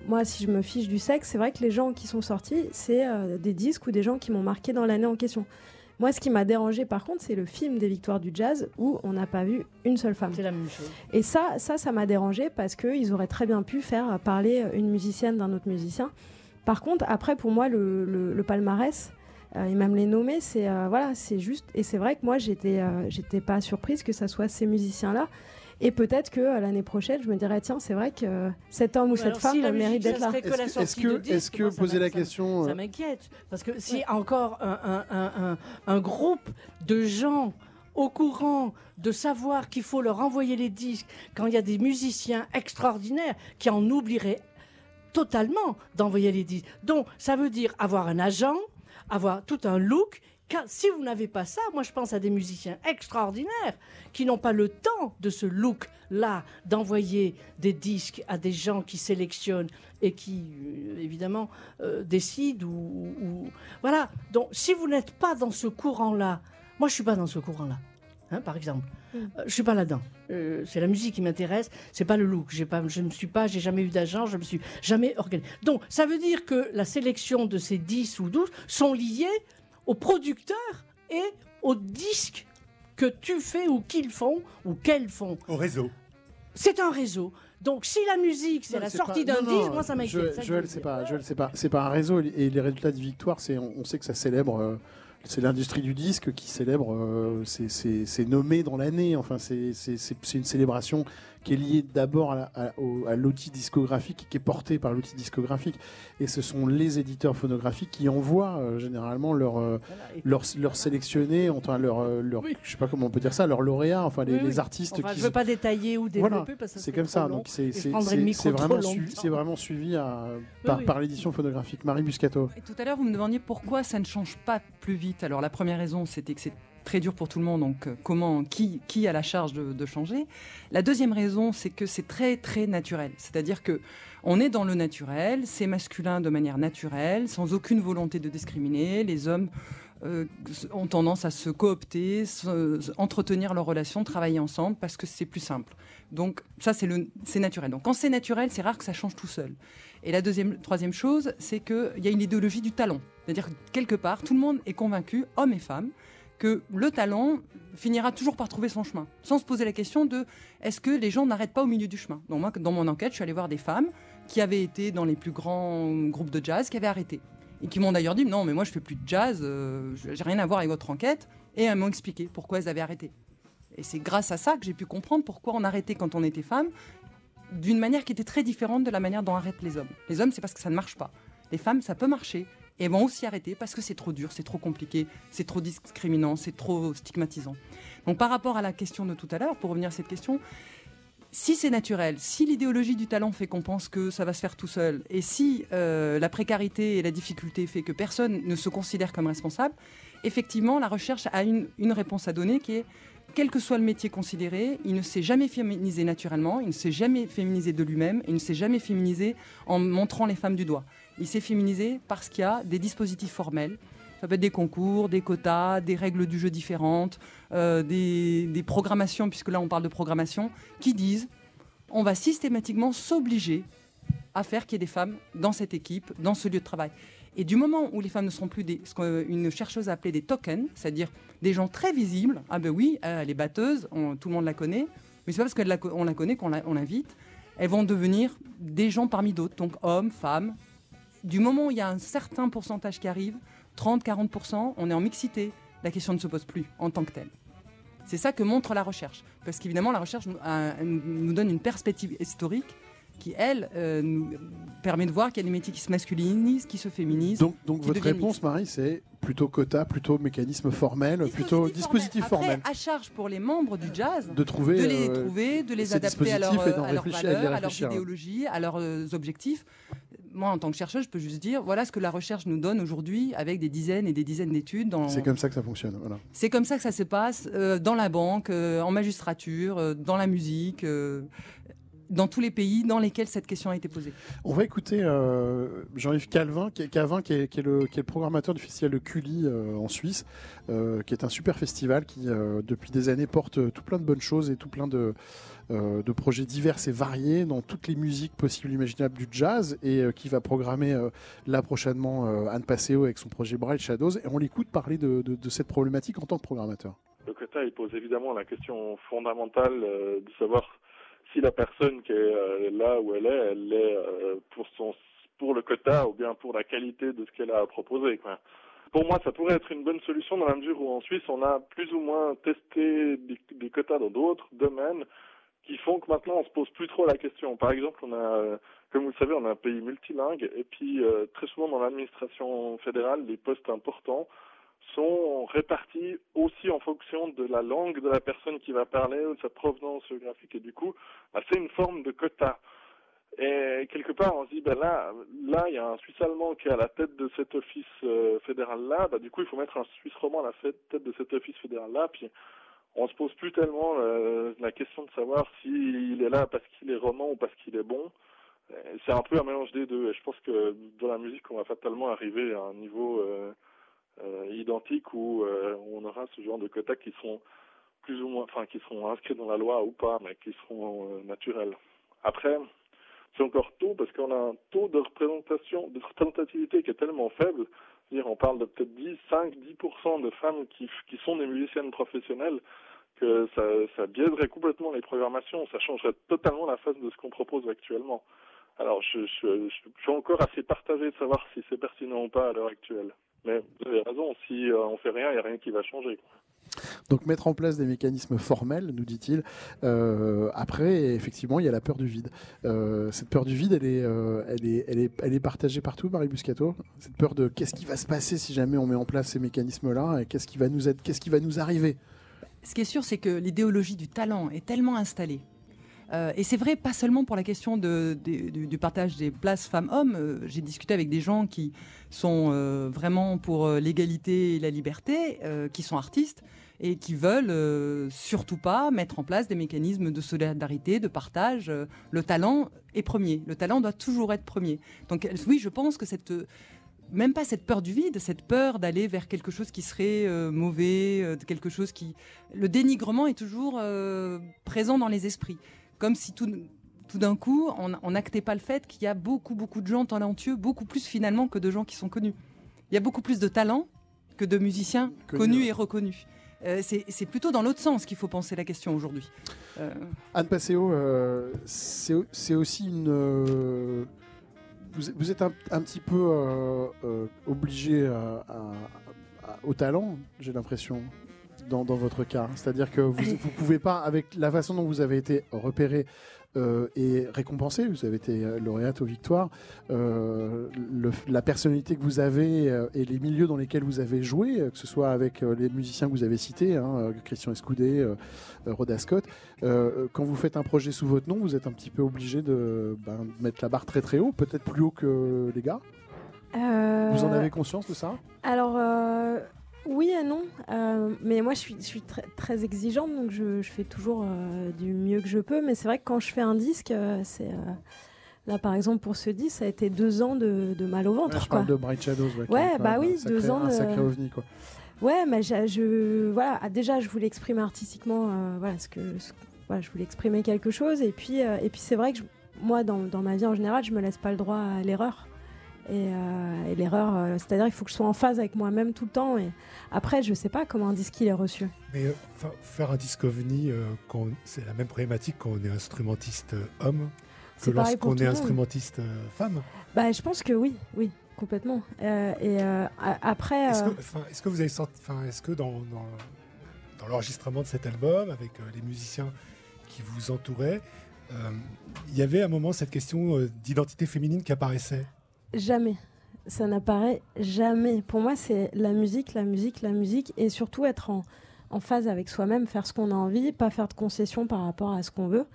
S6: moi, si je me fiche du sexe, c'est vrai que les gens qui sont sortis, c'est des disques ou des gens qui m'ont marqué dans l'année en question. Moi, ce qui m'a dérangé, par contre, c'est le film des victoires du jazz où on n'a pas vu une seule femme.
S5: C'est la même chose.
S6: Et ça, ça, ça m'a dérangé parce qu'ils auraient très bien pu faire parler une musicienne d'un autre musicien. Par contre, après, pour moi, le, palmarès, euh, et même les nommer, c'est euh, voilà, c'est juste. Et c'est vrai que moi, j'étais, euh, j'étais pas surprise que ça soit ces musiciens-là. Et peut-être que l'année prochaine, je me dirais tiens, c'est vrai que cet homme ou cette femme mérite d'être là.
S2: Est-ce que, est-ce que poser la question,
S5: ça, m'inquiète parce que si encore un, un, un, groupe de gens au courant de savoir qu'il faut leur envoyer les disques quand il y a des musiciens extraordinaires qui en oublieraient totalement d'envoyer les disques. Donc, ça veut dire avoir un agent, avoir tout un look. Car si vous n'avez pas ça, moi je pense à des musiciens extraordinaires qui n'ont pas le temps de ce look-là, d'envoyer des disques à des gens qui sélectionnent et qui, euh, évidemment, euh, décident. Ou, Voilà. Donc, si vous n'êtes pas dans ce courant-là, moi je suis pas dans ce courant-là. Hein, par exemple. Mm. Euh, je suis pas là-dedans. Euh, c'est la musique qui m'intéresse, c'est pas le look. J'ai pas, je ne suis pas, j'ai jamais eu d'agent, je me suis jamais organisé. Donc, ça veut dire que la sélection de ces 10 ou 12 sont liées aux producteurs et aux disques que tu fais ou qu'ils font ou qu'elles font.
S4: Au réseau.
S5: C'est un réseau. Donc si la musique c'est la sortie d'un disque, moi ça m'inquiète.
S2: Je, ne sais pas, je ne sais pas. C'est pas un réseau et les résultats de victoire, c'est on, sait que ça célèbre. Euh, c'est l'industrie du disque qui célèbre, euh, c'est nommé dans l'année, enfin c'est une célébration qui est lié d'abord à, l'outil discographique, qui est porté par l'outil discographique. Et ce sont les éditeurs phonographiques qui envoient euh, généralement leurs leur, leur, leur sélectionnés, enfin leur, euh, je sais pas comment on peut dire ça, leurs lauréats, enfin les, artistes.
S5: Enfin, qui... Je veux pas détailler ou développer parce que
S2: c'est comme ça. Donc c'est vraiment, c'est vraiment suivi à, par, par l'édition phonographique. Marie Buscato.
S3: Et tout à l'heure, vous me demandiez pourquoi ça ne change pas plus vite. Alors la première raison, c'était que c'est très dur pour tout le monde. Donc, euh, comment, qui, qui a la charge de, changer La deuxième raison, c'est que c'est très, très naturel. C'est-à-dire que on est dans le naturel, c'est masculin de manière naturelle, sans aucune volonté de discriminer. Les hommes euh, ont tendance à se coopter, entretenir leurs relations, travailler ensemble parce que c'est plus simple. Donc ça, c'est, le, c'est naturel. Donc quand c'est naturel, c'est rare que ça change tout seul. Et la deuxième, troisième chose, c'est qu'il y a une idéologie du talent. C'est-à-dire que quelque part, tout le monde est convaincu, hommes et femmes, que le talent finira toujours par trouver son chemin, sans se poser la question de est-ce que les gens n'arrêtent pas au milieu du chemin? Dans mon enquête, je suis allée voir des femmes qui avaient été dans les plus grands groupes de jazz, qui avaient arrêté. Et qui m'ont d'ailleurs dit non, mais moi je fais plus de jazz, euh, j'ai rien à voir avec votre enquête. Et elles m'ont expliqué pourquoi elles avaient arrêté. Et c'est grâce à ça que j'ai pu comprendre pourquoi on arrêtait quand on était femme, d'une manière qui était très différente de la manière dont arrêtent les hommes. Les hommes, c'est parce que ça ne marche pas. Les femmes, ça peut marcher et vont aussi arrêter parce que c'est trop dur, c'est trop compliqué, c'est trop discriminant, c'est trop stigmatisant. Donc par rapport à la question de tout à l'heure, pour revenir à cette question, si c'est naturel, si l'idéologie du talent fait qu'on pense que ça va se faire tout seul, et si euh, la précarité et la difficulté fait que personne ne se considère comme responsable, effectivement, la recherche a une, une réponse à donner qui est quel que soit le métier considéré, il ne s'est jamais féminisé naturellement, il ne s'est jamais féminisé de lui-même, il ne s'est jamais féminisé en montrant les femmes du doigt. Il s'est féminisé parce qu'il y a des dispositifs formels. Ça peut être des concours, des quotas, des règles du jeu différentes, euh, des, programmations, puisque là on parle de programmation, qui disent on va systématiquement s'obliger à faire qu'il y ait des femmes dans cette équipe, dans ce lieu de travail. Et du moment où les femmes ne seront plus ce qu'une chercheuse a appelé des tokens, c'est-à-dire des gens très visibles, ah ben oui, elle est batteuse, tout le monde la connaît, mais c'est pas parce qu'on la connaît qu'on l'invite, elles vont devenir des gens parmi d'autres, donc hommes, femmes. Du moment où il y a un certain pourcentage qui arrive, 30-40%, on est en mixité, la question ne se pose plus en tant que telle. C'est ça que montre la recherche. Parce qu'évidemment, la recherche nous donne une perspective historique qui, elle, euh, nous permet de voir qu'il y a des métiers qui se masculinisent, qui se féminisent.
S2: Donc, donc votre réponse, Marie, c'est plutôt quota, plutôt mécanisme formel, plutôt dispositif formel.
S3: à charge pour les membres du jazz
S2: de, trouver,
S3: de les euh, trouver, de les adapter à, leur, à, leurs valeurs, à, leurs idéologies, à leurs euh, objectifs. Moi, en tant que chercheur, je peux juste dire voilà ce que la recherche nous donne aujourd'hui avec des dizaines et des dizaines d'études. Dans...
S2: C'est comme ça que ça fonctionne. Voilà.
S3: C'est comme ça que ça se passe dans la banque, en magistrature, dans la musique dans tous les pays dans lesquels cette question a été posée.
S2: On va écouter euh, Jean-Yves Calvin, qui est, Calvin qui, est, le, qui, est, le, programmateur du festival de Cully euh, en Suisse, euh, qui est un super festival qui, depuis des années, porte tout plein de bonnes choses et tout plein de, de projets divers et variés dans toutes les musiques possibles et imaginables du jazz et qui va programmer là prochainement Anne Passeo avec son projet Bright Shadows. Et on l'écoute parler de, de, de, cette problématique en tant que programmateur.
S7: Le quota, il pose évidemment la question fondamentale de savoir si la personne qui est euh, là où elle est, elle est euh, pour son pour le quota ou bien pour la qualité de ce qu'elle a à proposer. Pour moi, ça pourrait être une bonne solution dans la mesure où en Suisse, on a plus ou moins testé des, quotas dans d'autres domaines qui font que maintenant on se pose plus trop la question. Par exemple, on a, comme vous le savez, on a un pays multilingue et puis euh, très souvent dans l'administration fédérale, les postes importants sont répartis aussi en fonction de la langue de la personne qui va parler ou de sa provenance géographique. Et du coup, bah, c'est une forme de quota. Et quelque part, on se dit, ben là, là, il y a un Suisse allemand qui est à la tête de cet office euh, fédéral-là. Ben, du coup, il faut mettre un Suisse roman à la tête de cet office fédéral-là. Puis, on se pose plus tellement euh, la question de savoir s'il est là parce qu'il est roman ou parce qu'il est bon. C'est un peu un mélange des deux. Et je pense que dans la musique, on va fatalement arriver à un niveau euh, euh identique où on aura ce genre de quotas qui seront plus ou moins, enfin, qui seront inscrits dans la loi ou pas, mais qui seront naturels. Après, c'est encore tôt parce qu'on a un taux de de représentativité qui est tellement faible. on parle de peut-être 10, 5, 10% de femmes qui, sont des musiciennes professionnelles que ça, biaiserait complètement les programmations, ça changerait totalement la face de ce qu'on propose actuellement. Alors, je, suis encore assez partagé de savoir si c'est pertinent ou pas à l'heure actuelle. Mais vous avez raison, si euh, on fait rien, il n'y a rien qui va changer.
S2: Donc mettre en place des mécanismes formels, nous dit-il. Euh, après, effectivement, il y a la peur du vide. Euh, cette peur du vide, elle est, euh, elle est, elle est, elle est partagée partout, Marie Buscato. Cette peur de qu'est-ce qui va se passer si jamais on met en place ces mécanismes-là et qu'est-ce qui va nous être, qu'est-ce qui va nous arriver?
S3: Ce qui est sûr, c'est que l'idéologie du talent est tellement installée euh, et c'est vrai, pas seulement pour la question du, partage des places femmes-hommes. Euh, j'ai discuté avec des gens qui sont euh, vraiment pour l'égalité et la liberté, qui sont artistes et qui veulent surtout pas mettre en place des mécanismes de solidarité, de partage. le talent est premier. Le talent doit toujours être premier. Donc oui, je pense que cette même pas cette peur du vide, cette peur d'aller vers quelque chose qui serait mauvais, quelque chose qui... Le dénigrement est toujours présent dans les esprits comme si tout, tout d'un coup, on n'actait pas le fait qu'il y a beaucoup, beaucoup de gens talentueux, beaucoup plus finalement que de gens qui sont connus. Il y a beaucoup plus de talents que de musiciens connus et reconnus. Euh, c'est plutôt dans l'autre sens qu'il faut penser la question aujourd'hui.
S2: Euh, Anne Passeo, euh, c'est aussi une. Vous, êtes un, petit peu obligé au talent, j'ai l'impression dans, votre cas. C'est-à-dire que vous ne pouvez pas, avec la façon dont vous avez été repéré euh, et récompensé, vous avez été euh, lauréate aux victoires, euh, la personnalité que vous avez et les milieux dans lesquels vous avez joué, que ce soit avec les musiciens que vous avez cités, hein, Christian Escoudé, Rhoda Scott, quand vous faites un projet sous votre nom, vous êtes un petit peu obligé de ben, mettre la barre très très haut, peut-être plus haut que les gars? Vous en avez conscience de ça?
S6: Alors, oui et non, euh, mais moi je suis, je suis très, très, exigeante, donc je, je fais toujours euh, du mieux que je peux. Mais c'est vrai que quand je fais un disque, euh, c'est là par exemple pour ce disque, ça a été deux ans de, de mal au ventre.
S2: je parle de Bright Shadows.
S6: Ouais, bah oui, deux ans.
S2: Un sacré ovni quoi.
S6: Ouais, mais je, je, voilà, ah, déjà je voulais exprimer artistiquement, voilà ce que, voilà, je voulais exprimer quelque chose, et puis et puis c'est vrai que moi dans, dans ma vie en général, je me laisse pas le droit à l'erreur. Euh, et, l'erreur, euh, c'est-à-dire il faut que je sois en phase avec moi-même tout le temps. Et après, je sais pas comment un disque il est reçu.
S4: Mais euh, faire un disque ovni, c'est la même problématique quand on est instrumentiste homme que lorsqu'on est instrumentiste femme.
S6: Bah, je pense que oui, oui, complètement. et après,
S4: est-ce que, vous avez est-ce que dans, dans, dans l'enregistrement de cet album, avec les musiciens qui vous entouraient, il y avait à un moment cette question d'identité féminine qui apparaissait?
S6: Jamais. Ça n'apparaît jamais. Pour moi, c'est la musique, la musique, la musique, et surtout être en, phase avec soi-même, faire ce qu'on a envie, pas faire de concessions par rapport à ce qu'on veut,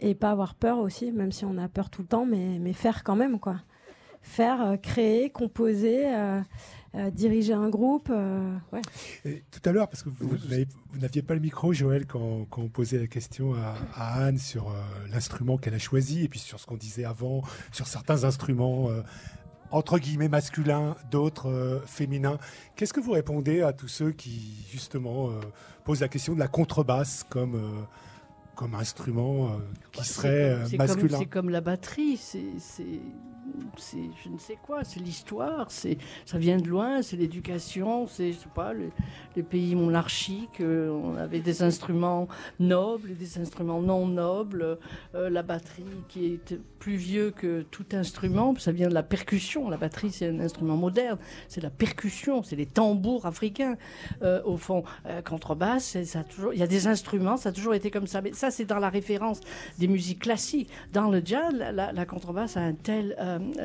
S6: et pas avoir peur aussi, même si on a peur tout le temps, mais, mais faire quand même, quoi. Faire, euh, créer, composer, euh, euh, diriger un groupe.
S4: tout à l'heure, parce que vous, n'aviez pas le micro, Joël, quand, on posait la question à Anne sur l'instrument qu'elle a choisi, et puis sur ce qu'on disait avant, sur certains instruments entre guillemets masculins, d'autres euh, féminins. Qu'est-ce que vous répondez à tous ceux qui, justement, euh, posent la question de la contrebasse comme, euh, comme instrument qui serait masculin?
S5: C'est comme la batterie, c'est c'est je ne sais quoi, c'est l'histoire, c'est ça vient de loin, c'est l'éducation, c'est pas les, pays monarchiques, euh, on avait des instruments nobles et des instruments non nobles, euh, la batterie qui est plus vieux que tout instrument, ça vient de la percussion. La batterie c'est un instrument moderne, c'est la percussion, c'est les tambours africains. Euh, au fond, contrebasse, ça toujours, il y a des instruments, ça a toujours été comme ça. Mais ça c'est dans la référence des musiques classiques. Dans le jazz, la, la contrebasse a un tel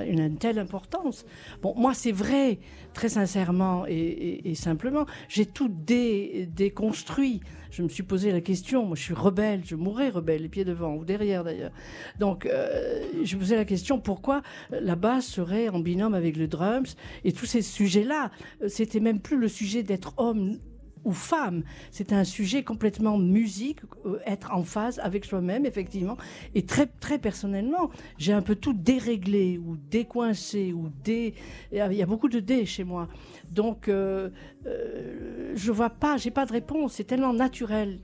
S5: une, telle importance. Bon, moi, c'est vrai, très sincèrement et, simplement, j'ai tout déconstruit. Je me suis posé la question, moi je suis rebelle, je mourrais rebelle, les pieds devant ou derrière d'ailleurs. Donc euh, je me posais la question pourquoi la basse serait en binôme avec le drums et tous ces sujets-là? C'était même plus le sujet d'être homme ou femme. C'est un sujet complètement musique, euh, être en phase avec soi-même, effectivement. Et très, très personnellement, j'ai un peu tout déréglé ou décoincé ou dé. Il y a beaucoup de dé chez moi. Donc, euh, euh, je vois pas, j'ai pas de réponse. C'est tellement naturel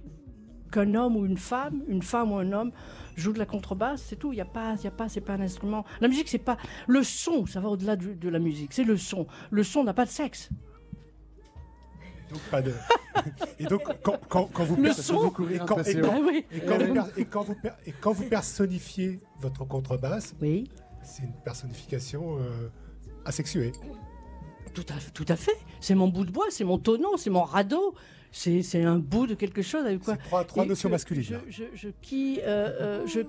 S5: qu'un homme ou une femme, une femme ou un homme joue de la contrebasse, c'est tout. Il y a pas, il y a pas, c'est pas un instrument. La musique, c'est pas le son. Ça va au-delà de la musique. C'est le son. Le son n'a pas de sexe.
S4: Donc pas de. [laughs] et donc quand, quand, quand vous,
S5: et
S4: quand vous personnifiez votre contrebasse,
S5: oui.
S4: c'est une personnification euh, asexuée.
S5: Tout à, tout à fait. C'est mon bout de bois, c'est mon tonneau, c'est mon radeau, c'est un bout de quelque chose avec quoi.
S4: Trois, trois notions masculines.
S5: Je, je, qui, euh, euh, je,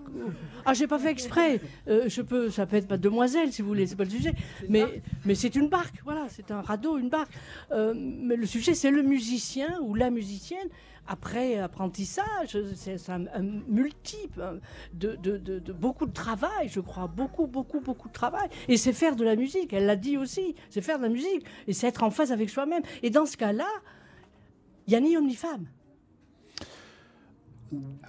S5: ah, j'ai pas fait exprès. Euh, je peux, ça peut être pas demoiselle si vous voulez, c'est pas le sujet. Mais, mais c'est une barque, voilà, c'est un radeau, une barque. mais le sujet, c'est le musicien ou la musicienne. Après apprentissage, c'est un, multiple hein, de, de, de, beaucoup de travail, je crois, beaucoup, beaucoup, beaucoup de travail. Et c'est faire de la musique. Elle l'a dit aussi. C'est faire de la musique et c'est être en phase avec soi-même. Et dans ce cas-là il n'y a ni homme ni femme.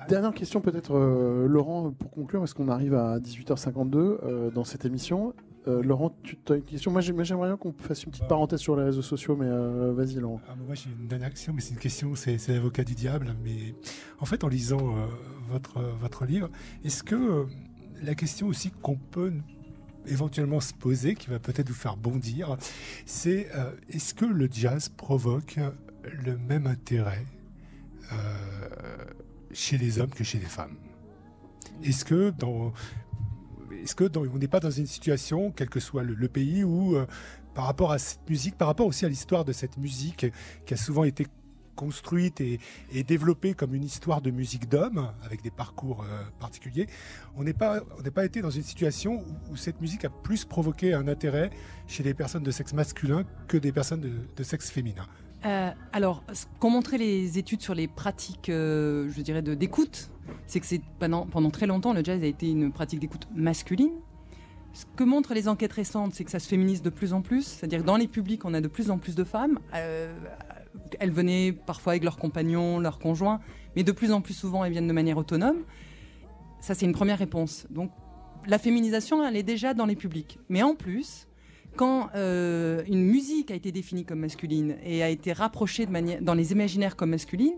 S2: Dernière question peut-être, euh, Laurent, pour conclure, parce qu'on arrive à 18h52 euh, dans cette émission. Euh, Laurent, tu as une question? Moi, j'aimerais bien qu'on fasse une petite bah. parenthèse sur les réseaux sociaux, mais vas-y, Laurent.
S4: Ah, moi, j'ai une dernière question, mais c'est une question, c'est l'avocat du diable. Mais en fait, en lisant votre, votre livre, est-ce que la question aussi qu'on peut éventuellement se poser, qui va peut-être vous faire bondir, c'est est-ce que le jazz provoque le même intérêt euh, chez les hommes que chez les femmes Est-ce que dans est-ce que on n'est pas dans une situation, quel que soit le, pays, où euh, par rapport à cette musique, par rapport aussi à l'histoire de cette musique qui a souvent été construite et, développée comme une histoire de musique d'homme, avec des parcours euh, particuliers, on n'est pas, on pas été dans une situation où, cette musique a plus provoqué un intérêt chez les personnes de sexe masculin que des personnes de sexe féminin?
S3: Euh, alors, ce qu'ont montré les études sur les pratiques, euh, je dirais, d'écoute, c'est que pendant, très longtemps, le jazz a été une pratique d'écoute masculine. Ce que montrent les enquêtes récentes, c'est que ça se féminise de plus en plus. C'est-à-dire dans les publics, on a de plus en plus de femmes. Euh, elles venaient parfois avec leurs compagnons, leurs conjoints, mais de plus en plus souvent, elles viennent de manière autonome. Ça, c'est une première réponse. Donc, la féminisation, elle est déjà dans les publics. Mais en plus, quand euh, une musique a été définie comme masculine et a été rapprochée dans les imaginaires comme masculine,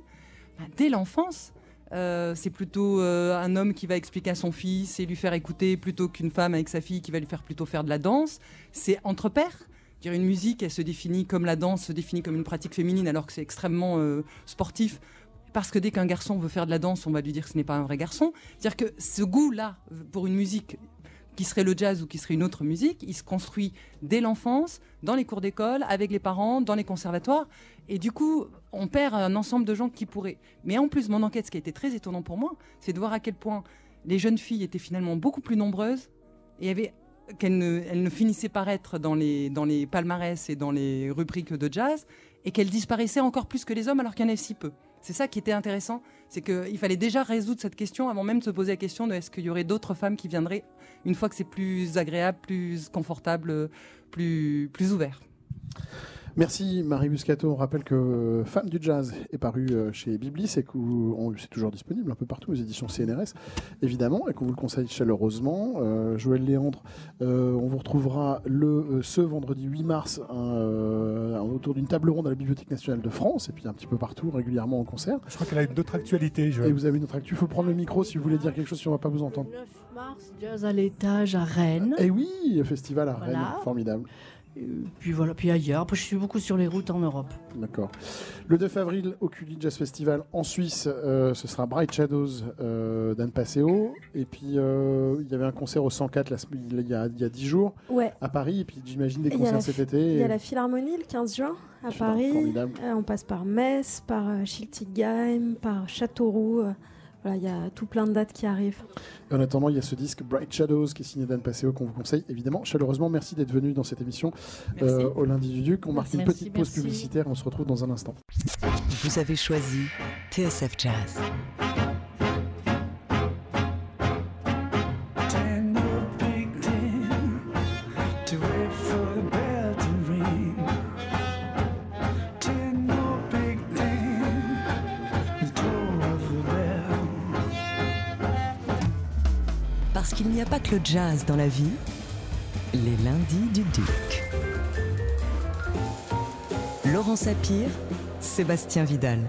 S3: bah, dès l'enfance, euh, c'est plutôt euh, un homme qui va expliquer à son fils et lui faire écouter plutôt qu'une femme avec sa fille qui va lui faire plutôt faire de la danse. C'est entre pairs. Dire une musique, elle se définit comme la danse, se définit comme une pratique féminine alors que c'est extrêmement sportif. Parce que dès qu'un garçon veut faire de la danse, on va lui dire que ce n'est pas un vrai garçon. C'est-à-dire que ce goût-là pour une musique qui serait le jazz ou qui serait une autre musique, il se construit dès l'enfance, dans les cours d'école, avec les parents, dans les conservatoires. Et du coup, on perd un ensemble de gens qui pourraient. Mais en plus, mon enquête, ce qui a été très étonnant pour moi, c'est de voir à quel point les jeunes filles étaient finalement beaucoup plus nombreuses et qu'elles ne, elles ne finissaient par être dans les, dans les palmarès et dans les rubriques de jazz, et qu'elles disparaissaient encore plus que les hommes alors qu'il y en avait si peu. C'est ça qui était intéressant, c'est qu'il fallait déjà résoudre cette question avant même de se poser la question de est-ce qu'il y aurait d'autres femmes qui viendraient une fois que c'est plus agréable, plus confortable, plus, plus ouvert.
S2: Merci Marie Buscato. On rappelle que Femme du Jazz est paru euh, chez Biblis et que c'est toujours disponible un peu partout aux éditions CNRS, évidemment, et qu'on vous le conseille chaleureusement. Euh, Joël Léandre, euh, on vous retrouvera le, ce vendredi 8 mars autour d'une table ronde à la Bibliothèque nationale de France et puis un petit peu partout, régulièrement en concert.
S4: Je crois qu'elle a une autre actualité, Joël.
S2: Et vous avez une autre actualité. Il faut prendre le micro si vous voulez dire quelque chose si on ne va pas vous entendre.
S5: 9 mars, Jazz à l'étage à Rennes.
S2: Et oui, festival à Rennes, formidable
S5: puis voilà, puis ailleurs. Après, je suis beaucoup sur les routes en Europe.
S2: D'accord. Le 9 avril, au Culi Jazz Festival en Suisse, euh, ce sera Bright Shadows euh, d'Anne Passeo. Et puis, euh, il y avait un concert au 104 la, il, y a, il y a 10 jours
S6: ouais.
S2: à Paris. Et puis, j'imagine des concerts cet été.
S6: Il y a la Philharmonie le 15 juin à Paris. Formidable. on passe par Metz, par Schiltigheim, par Châteauroux voilà, il y a tout plein de dates qui arrivent.
S2: en attendant, il y a ce disque Bright Shadows qui est signé d'Anne Passeo qu'on vous conseille évidemment chaleureusement. Merci d'être venu dans cette émission euh, au lundi du Duc. On marque une petite pause publicitaire. On se retrouve dans un instant.
S1: Vous avez choisi TSF Jazz. Qu'il n'y a pas que le jazz dans la vie, les lundis du Duc. Laurent Sapir, Sébastien Vidal.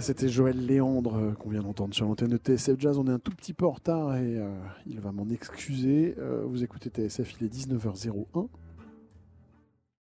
S2: C'était Joël Léandre euh, qu'on vient d'entendre sur l'antenne de TSF Jazz. On est un tout petit peu en retard et euh, il va m'en excuser. Euh, vous écoutez TSF, il est 19h01.